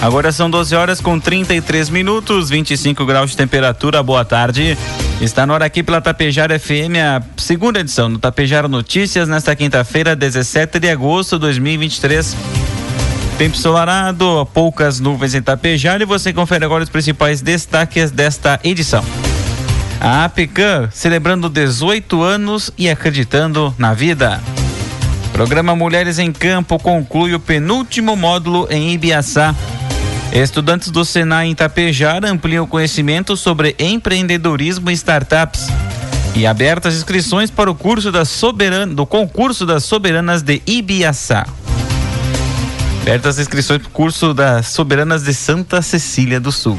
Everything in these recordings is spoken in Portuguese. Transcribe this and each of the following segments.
Agora são 12 horas com 33 minutos, 25 graus de temperatura. Boa tarde. Está na hora aqui pela Tapejara FM, a segunda edição do Tapejara Notícias, nesta quinta-feira, 17 de agosto de 2023. Tempo ensolarado, poucas nuvens em Tapejara e você confere agora os principais destaques desta edição. A APECAM celebrando 18 anos e acreditando na vida. Programa Mulheres em Campo conclui o penúltimo módulo em Ibiaçá. Estudantes do Senai em Tapejara ampliam o conhecimento sobre empreendedorismo e startups. E abertas inscrições para o curso da soberana, do concurso das soberanas de Ibiaçá. Abertas inscrições para o curso das soberanas de Santa Cecília do Sul.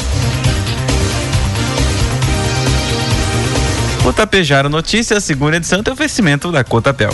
O Tapejara Notícias, segunda edição, tem oferecimento da Cotapel.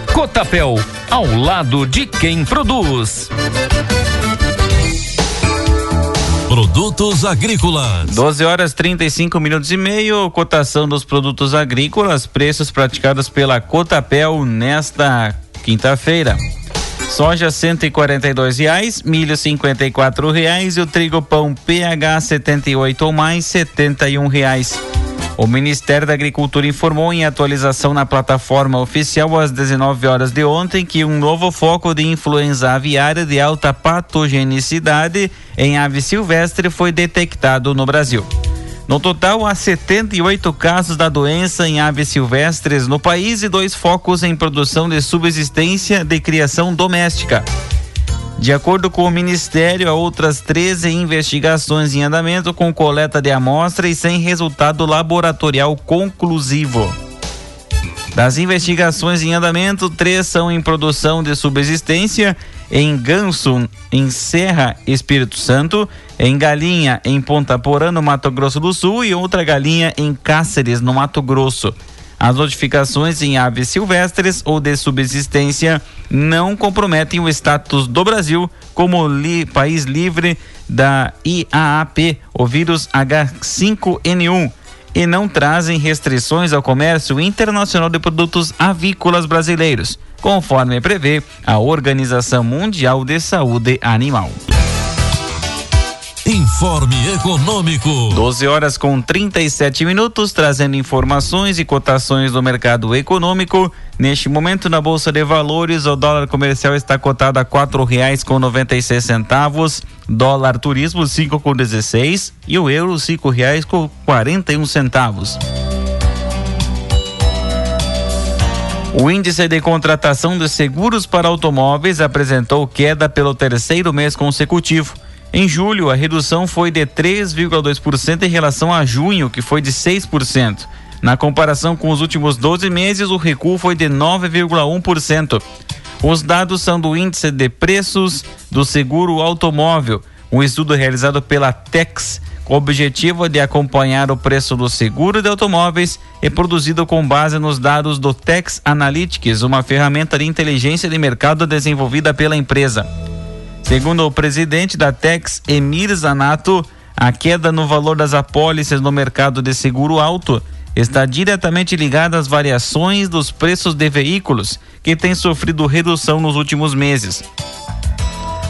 Cotapel, ao lado de quem produz. Produtos agrícolas. 12 horas 35 minutos e meio. Cotação dos produtos agrícolas, preços praticados pela Cotapel nesta quinta-feira. Soja cento e quarenta e dois reais, milho cinquenta e quatro reais e o trigo pão PH 78 ou mais setenta e um reais. O Ministério da Agricultura informou em atualização na plataforma oficial às 19 horas de ontem que um novo foco de influenza aviária de alta patogenicidade em ave silvestre foi detectado no Brasil. No total, há 78 casos da doença em aves silvestres no país e dois focos em produção de subsistência de criação doméstica. De acordo com o Ministério, há outras 13 investigações em andamento com coleta de amostra e sem resultado laboratorial conclusivo. Das investigações em andamento, três são em produção de subsistência em Ganso, em Serra, Espírito Santo, em Galinha, em Ponta Porã, no Mato Grosso do Sul e outra galinha em Cáceres, no Mato Grosso. As notificações em aves silvestres ou de subsistência não comprometem o status do Brasil como li, país livre da IAAP, o vírus H5N1, e não trazem restrições ao comércio internacional de produtos avícolas brasileiros, conforme prevê a Organização Mundial de Saúde Animal. Informe Econômico. 12 horas com 37 minutos, trazendo informações e cotações do mercado econômico. Neste momento, na Bolsa de Valores, o dólar comercial está cotado a quatro reais com noventa e seis centavos, dólar turismo cinco com dezesseis e o euro cinco reais com quarenta e um centavos. O índice de contratação de seguros para automóveis apresentou queda pelo terceiro mês consecutivo. Em julho, a redução foi de 3,2% em relação a junho, que foi de 6%. Na comparação com os últimos 12 meses, o recuo foi de 9,1%. Os dados são do índice de preços do seguro automóvel, um estudo realizado pela Tex, com o objetivo de acompanhar o preço do seguro de automóveis e produzido com base nos dados do Tex Analytics, uma ferramenta de inteligência de mercado desenvolvida pela empresa. Segundo o presidente da Tex, Emir Zanato, a queda no valor das apólices no mercado de seguro alto está diretamente ligada às variações dos preços de veículos, que têm sofrido redução nos últimos meses.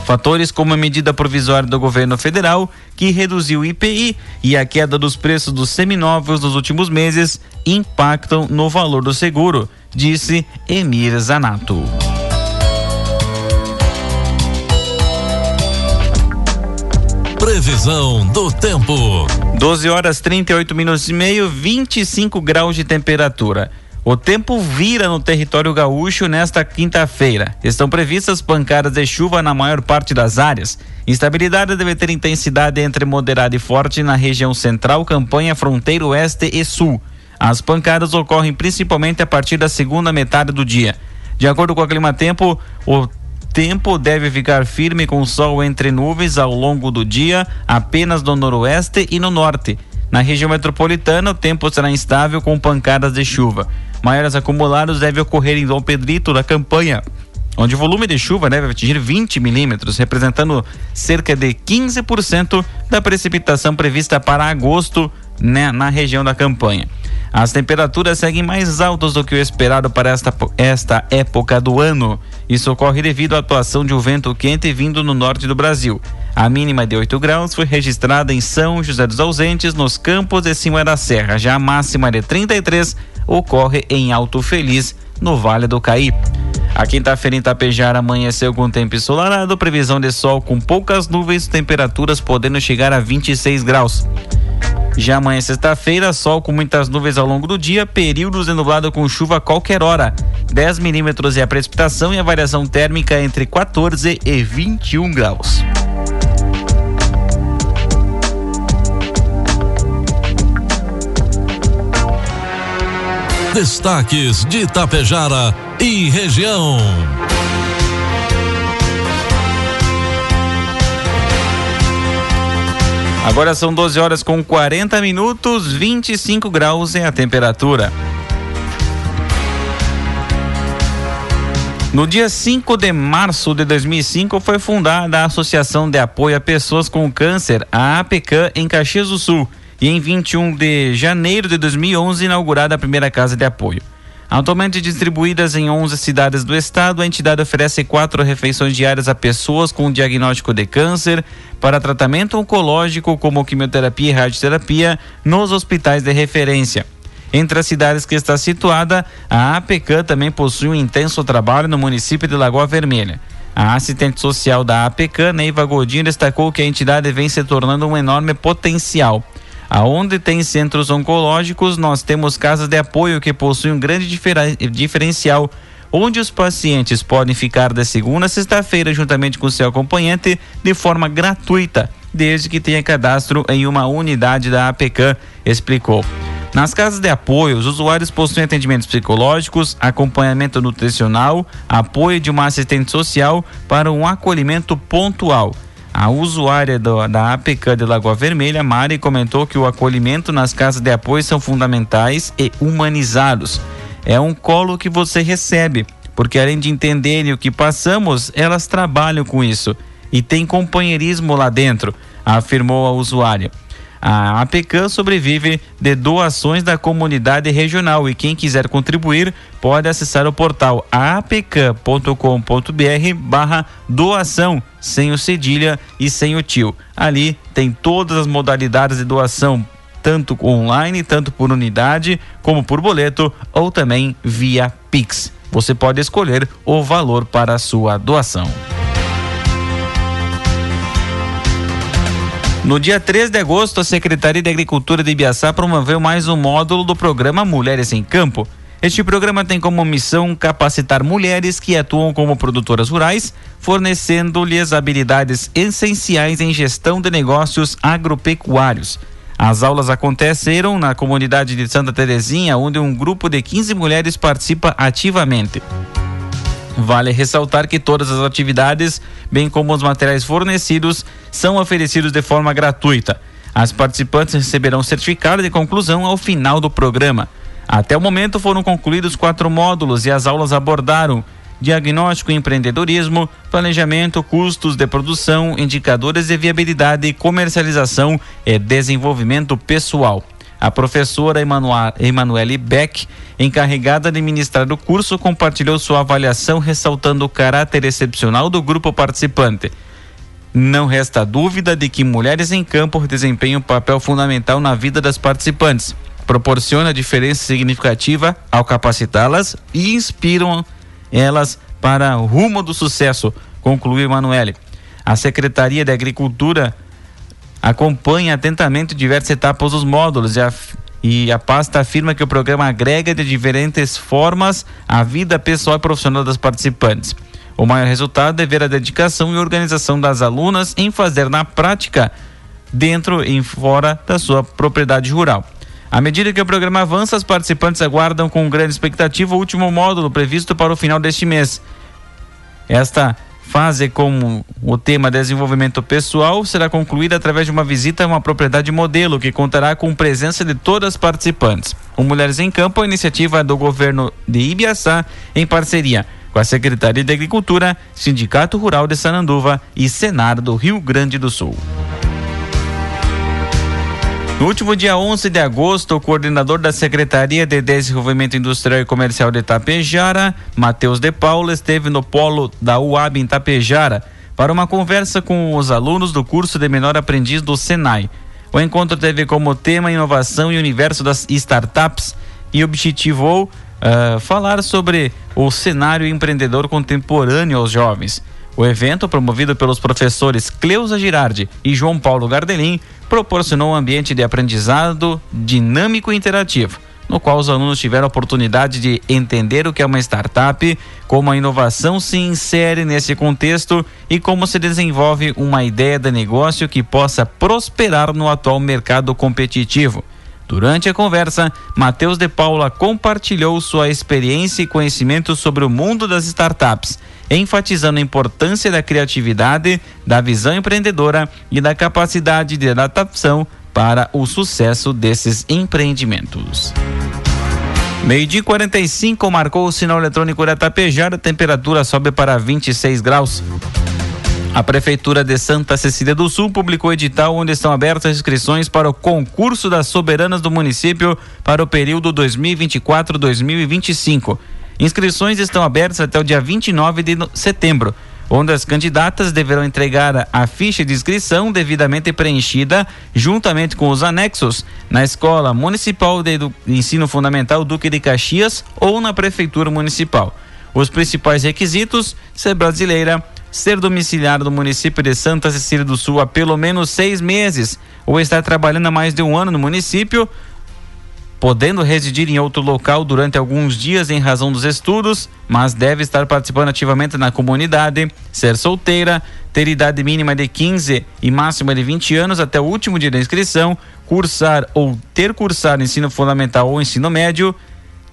Fatores como a medida provisória do governo federal, que reduziu o IPI, e a queda dos preços dos seminovos nos últimos meses impactam no valor do seguro, disse Emir Zanato. Previsão do tempo. 12 horas 38 minutos e meio, 25 graus de temperatura. O tempo vira no território gaúcho nesta quinta-feira. Estão previstas pancadas de chuva na maior parte das áreas. Instabilidade deve ter intensidade entre moderada e forte na região central, campanha, fronteira oeste e sul. As pancadas ocorrem principalmente a partir da segunda metade do dia. De acordo com o Clima Tempo, o tempo deve ficar firme com sol entre nuvens ao longo do dia, apenas no noroeste e no norte. Na região metropolitana, o tempo será instável com pancadas de chuva. Maiores acumulados devem ocorrer em Dom Pedrito, da campanha, onde o volume de chuva deve atingir 20 milímetros, representando cerca de 15% da precipitação prevista para agosto né, na região da campanha. As temperaturas seguem mais altas do que o esperado para esta, esta época do ano. Isso ocorre devido à atuação de um vento quente vindo no norte do Brasil. A mínima de 8 graus foi registrada em São José dos Ausentes, nos campos de cima da serra. Já a máxima de 33 ocorre em Alto Feliz, no Vale do Caí. A quinta-feira em Itapejara amanheceu com tempo ensolarado, previsão de sol com poucas nuvens, temperaturas podendo chegar a 26 graus. Já amanhã, sexta-feira, sol com muitas nuvens ao longo do dia, períodos de nublado com chuva a qualquer hora. 10 milímetros é a precipitação e a variação térmica entre 14 e 21 graus. Destaques de Itapejara e região. Agora são 12 horas com 40 minutos, 25 graus é a temperatura. No dia 5 de março de 2005 foi fundada a Associação de Apoio a Pessoas com Câncer, a APCAM, em Caxias do Sul e em 21 de janeiro de 2011 inaugurada a primeira casa de apoio. Atualmente distribuídas em 11 cidades do estado, a entidade oferece quatro refeições diárias a pessoas com diagnóstico de câncer para tratamento oncológico, como quimioterapia e radioterapia, nos hospitais de referência. Entre as cidades que está situada, a APECAM também possui um intenso trabalho no município de Lagoa Vermelha. A assistente social da APECAM, Neiva Godinho, destacou que a entidade vem se tornando um enorme potencial. Aonde tem centros oncológicos, nós temos casas de apoio que possuem um grande diferencial, onde os pacientes podem ficar da segunda a sexta-feira juntamente com seu acompanhante de forma gratuita, desde que tenha cadastro em uma unidade da APCAM, explicou. Nas casas de apoio, os usuários possuem atendimentos psicológicos, acompanhamento nutricional, apoio de uma assistente social para um acolhimento pontual. A usuária do, da APK de Lagoa Vermelha, Mari, comentou que o acolhimento nas casas de apoio são fundamentais e humanizados. É um colo que você recebe, porque além de entenderem o que passamos, elas trabalham com isso e tem companheirismo lá dentro, afirmou a usuária. A APECAM sobrevive de doações da comunidade regional e quem quiser contribuir pode acessar o portal apecam.com.br barra doação, sem o cedilha e sem o tio. Ali tem todas as modalidades de doação, tanto online, tanto por unidade, como por boleto ou também via Pix. Você pode escolher o valor para a sua doação. No dia 3 de agosto, a Secretaria de Agricultura de Ibiaçá promoveu mais um módulo do programa Mulheres em Campo. Este programa tem como missão capacitar mulheres que atuam como produtoras rurais, fornecendo-lhes habilidades essenciais em gestão de negócios agropecuários. As aulas aconteceram na comunidade de Santa Terezinha, onde um grupo de 15 mulheres participa ativamente. Vale ressaltar que todas as atividades, bem como os materiais fornecidos, são oferecidos de forma gratuita. As participantes receberão certificado de conclusão ao final do programa. Até o momento foram concluídos quatro módulos e as aulas abordaram diagnóstico e empreendedorismo, planejamento, custos de produção, indicadores de viabilidade, comercialização e desenvolvimento pessoal. A professora Emanuele Beck, encarregada de ministrar o curso, compartilhou sua avaliação, ressaltando o caráter excepcional do grupo participante. Não resta dúvida de que mulheres em campo desempenham um papel fundamental na vida das participantes, proporciona diferença significativa ao capacitá-las e inspiram elas para o rumo do sucesso, concluiu Emanuele. A Secretaria de Agricultura acompanha atentamente diversas etapas dos módulos e a, e a pasta afirma que o programa agrega de diferentes formas a vida pessoal e profissional das participantes. O maior resultado é ver a dedicação e organização das alunas em fazer na prática, dentro e fora da sua propriedade rural. À medida que o programa avança, os participantes aguardam com grande expectativa o último módulo previsto para o final deste mês. Esta fase com o tema desenvolvimento pessoal será concluída através de uma visita a uma propriedade modelo que contará com presença de todas as participantes. O Mulheres em Campo é iniciativa do governo de Ibiaçá em parceria com a Secretaria de Agricultura, Sindicato Rural de Sananduva e Senar do Rio Grande do Sul. No último dia 11 de agosto, o coordenador da Secretaria de Desenvolvimento Industrial e Comercial de Tapejara, Matheus de Paula, esteve no polo da UAB em Tapejara para uma conversa com os alunos do curso de menor aprendiz do Senai. O encontro teve como tema inovação e universo das startups e objetivou uh, falar sobre o cenário empreendedor contemporâneo aos jovens. O evento, promovido pelos professores Cleusa Girardi e João Paulo Gardelin, proporcionou um ambiente de aprendizado dinâmico e interativo, no qual os alunos tiveram a oportunidade de entender o que é uma startup, como a inovação se insere nesse contexto e como se desenvolve uma ideia de negócio que possa prosperar no atual mercado competitivo. Durante a conversa, Matheus de Paula compartilhou sua experiência e conhecimento sobre o mundo das startups, enfatizando a importância da criatividade, da visão empreendedora e da capacidade de adaptação para o sucesso desses empreendimentos. Meio dia 45 marcou o sinal eletrônico da Tapejara, a temperatura sobe para 26 graus. A Prefeitura de Santa Cecília do Sul publicou edital onde estão abertas inscrições para o concurso das soberanas do município para o período 2024-2025. Inscrições estão abertas até o dia 29 de setembro, onde as candidatas deverão entregar a ficha de inscrição devidamente preenchida, juntamente com os anexos, na Escola Municipal de Ensino Fundamental Duque de Caxias ou na Prefeitura Municipal. Os principais requisitos: ser brasileira, ser domiciliado no município de Santa Cecília do Sul há pelo menos seis meses ou estar trabalhando há mais de um ano no município, podendo residir em outro local durante alguns dias em razão dos estudos, mas deve estar participando ativamente na comunidade, ser solteira, ter idade mínima de 15 e máxima de 20 anos até o último dia da inscrição, cursar ou ter cursado ensino fundamental ou ensino médio,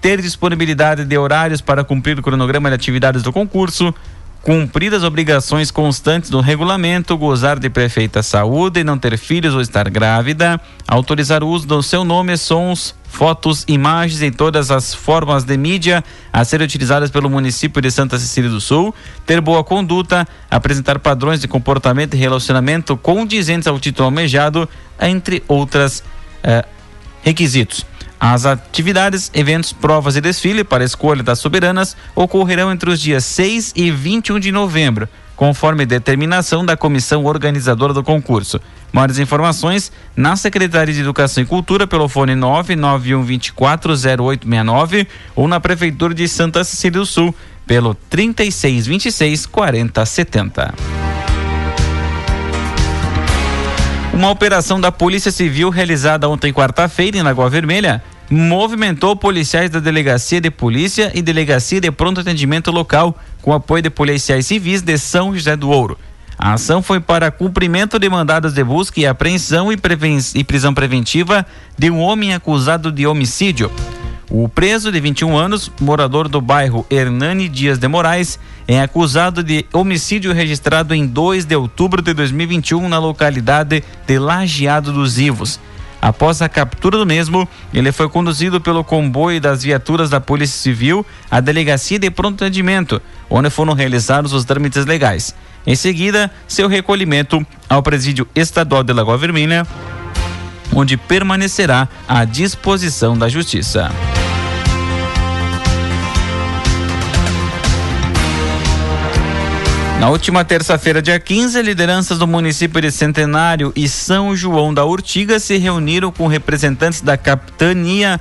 ter disponibilidade de horários para cumprir o cronograma de atividades do concurso, cumprir as obrigações constantes do regulamento, gozar de perfeita saúde, não ter filhos ou estar grávida, autorizar o uso do seu nome, sons, fotos, imagens em todas as formas de mídia a serem utilizadas pelo município de Santa Cecília do Sul, ter boa conduta, apresentar padrões de comportamento e relacionamento condizentes ao título almejado, entre outras eh, requisitos. As atividades, eventos, provas e desfile para escolha das soberanas ocorrerão entre os dias 6 e 21 de novembro, conforme determinação da comissão organizadora do concurso. Maiores informações na Secretaria de Educação e Cultura pelo fone 991240869 ou na Prefeitura de Santa Cecília do Sul pelo 3626 4070. Uma operação da Polícia Civil realizada ontem quarta-feira em Lagoa Vermelha movimentou policiais da Delegacia de Polícia e Delegacia de Pronto Atendimento Local, com apoio de policiais civis de São José do Ouro. A ação foi para cumprimento de mandados de busca e apreensão e, e prisão preventiva de um homem acusado de homicídio. O preso de 21 anos, morador do bairro Hernani Dias de Moraes, é acusado de homicídio registrado em 2 de outubro de 2021 na localidade de Lajeado dos Ivos. Após a captura do mesmo, ele foi conduzido pelo comboio das viaturas da Polícia Civil à Delegacia de Pronto Atendimento, onde foram realizados os trâmites legais. Em seguida, seu recolhimento ao Presídio Estadual de Lagoa Vermelha, onde permanecerá à disposição da Justiça. Na última terça-feira, dia 15, lideranças do município de Centenário e São João da Urtiga se reuniram com representantes da Capitania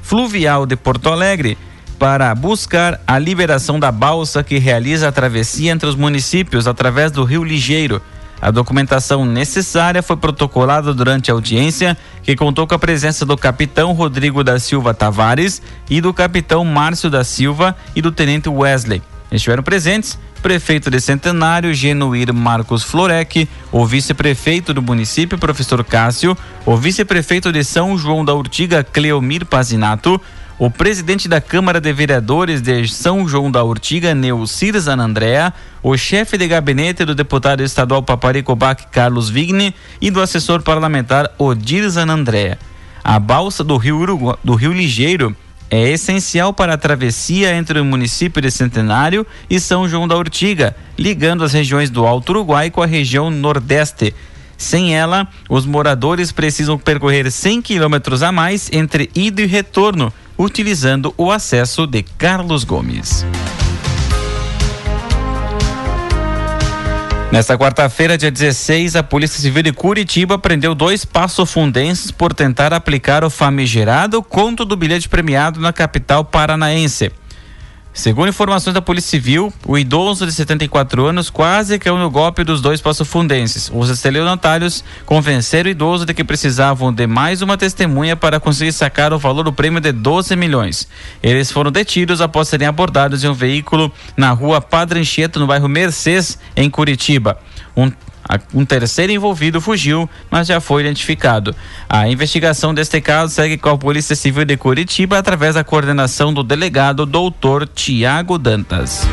Fluvial de Porto Alegre para buscar a liberação da balsa que realiza a travessia entre os municípios através do Rio Ligeiro. A documentação necessária foi protocolada durante a audiência, que contou com a presença do capitão Rodrigo da Silva Tavares e do capitão Márcio da Silva e do tenente Wesley. Estiveram presentes prefeito de Centenário, Genuír Marcos Florec, o vice-prefeito do município, professor Cássio, o vice-prefeito de São João da Urtiga, Cleomir Pazinato, o presidente da Câmara de Vereadores de São João da Urtiga, Neucir Zanandrea, o chefe de gabinete do deputado estadual Paparico Bac, Carlos Vigne, e do assessor parlamentar Odir Zanandrea. A balsa do Rio, Urugu... do Rio Ligeiro é essencial para a travessia entre o município de Centenário e São João da Urtiga, ligando as regiões do Alto Uruguai com a região Nordeste. Sem ela, os moradores precisam percorrer 100 quilômetros a mais entre ida e retorno, utilizando o acesso de Carlos Gomes. Nesta quarta-feira, dia 16, a Polícia Civil de Curitiba prendeu dois passofundenses por tentar aplicar o famigerado conto do bilhete premiado na capital paranaense. Segundo informações da Polícia Civil, o idoso de 74 anos quase caiu no golpe dos dois passofundenses. Os estelionatários convenceram o idoso de que precisavam de mais uma testemunha para conseguir sacar o valor do prêmio de 12 milhões. Eles foram detidos após serem abordados em um veículo na rua Padre Anchieta, no bairro Mercês, em Curitiba. Um um terceiro envolvido fugiu, mas já foi identificado. A investigação deste caso segue com a Polícia Civil de Curitiba através da coordenação do delegado doutor Tiago Dantas.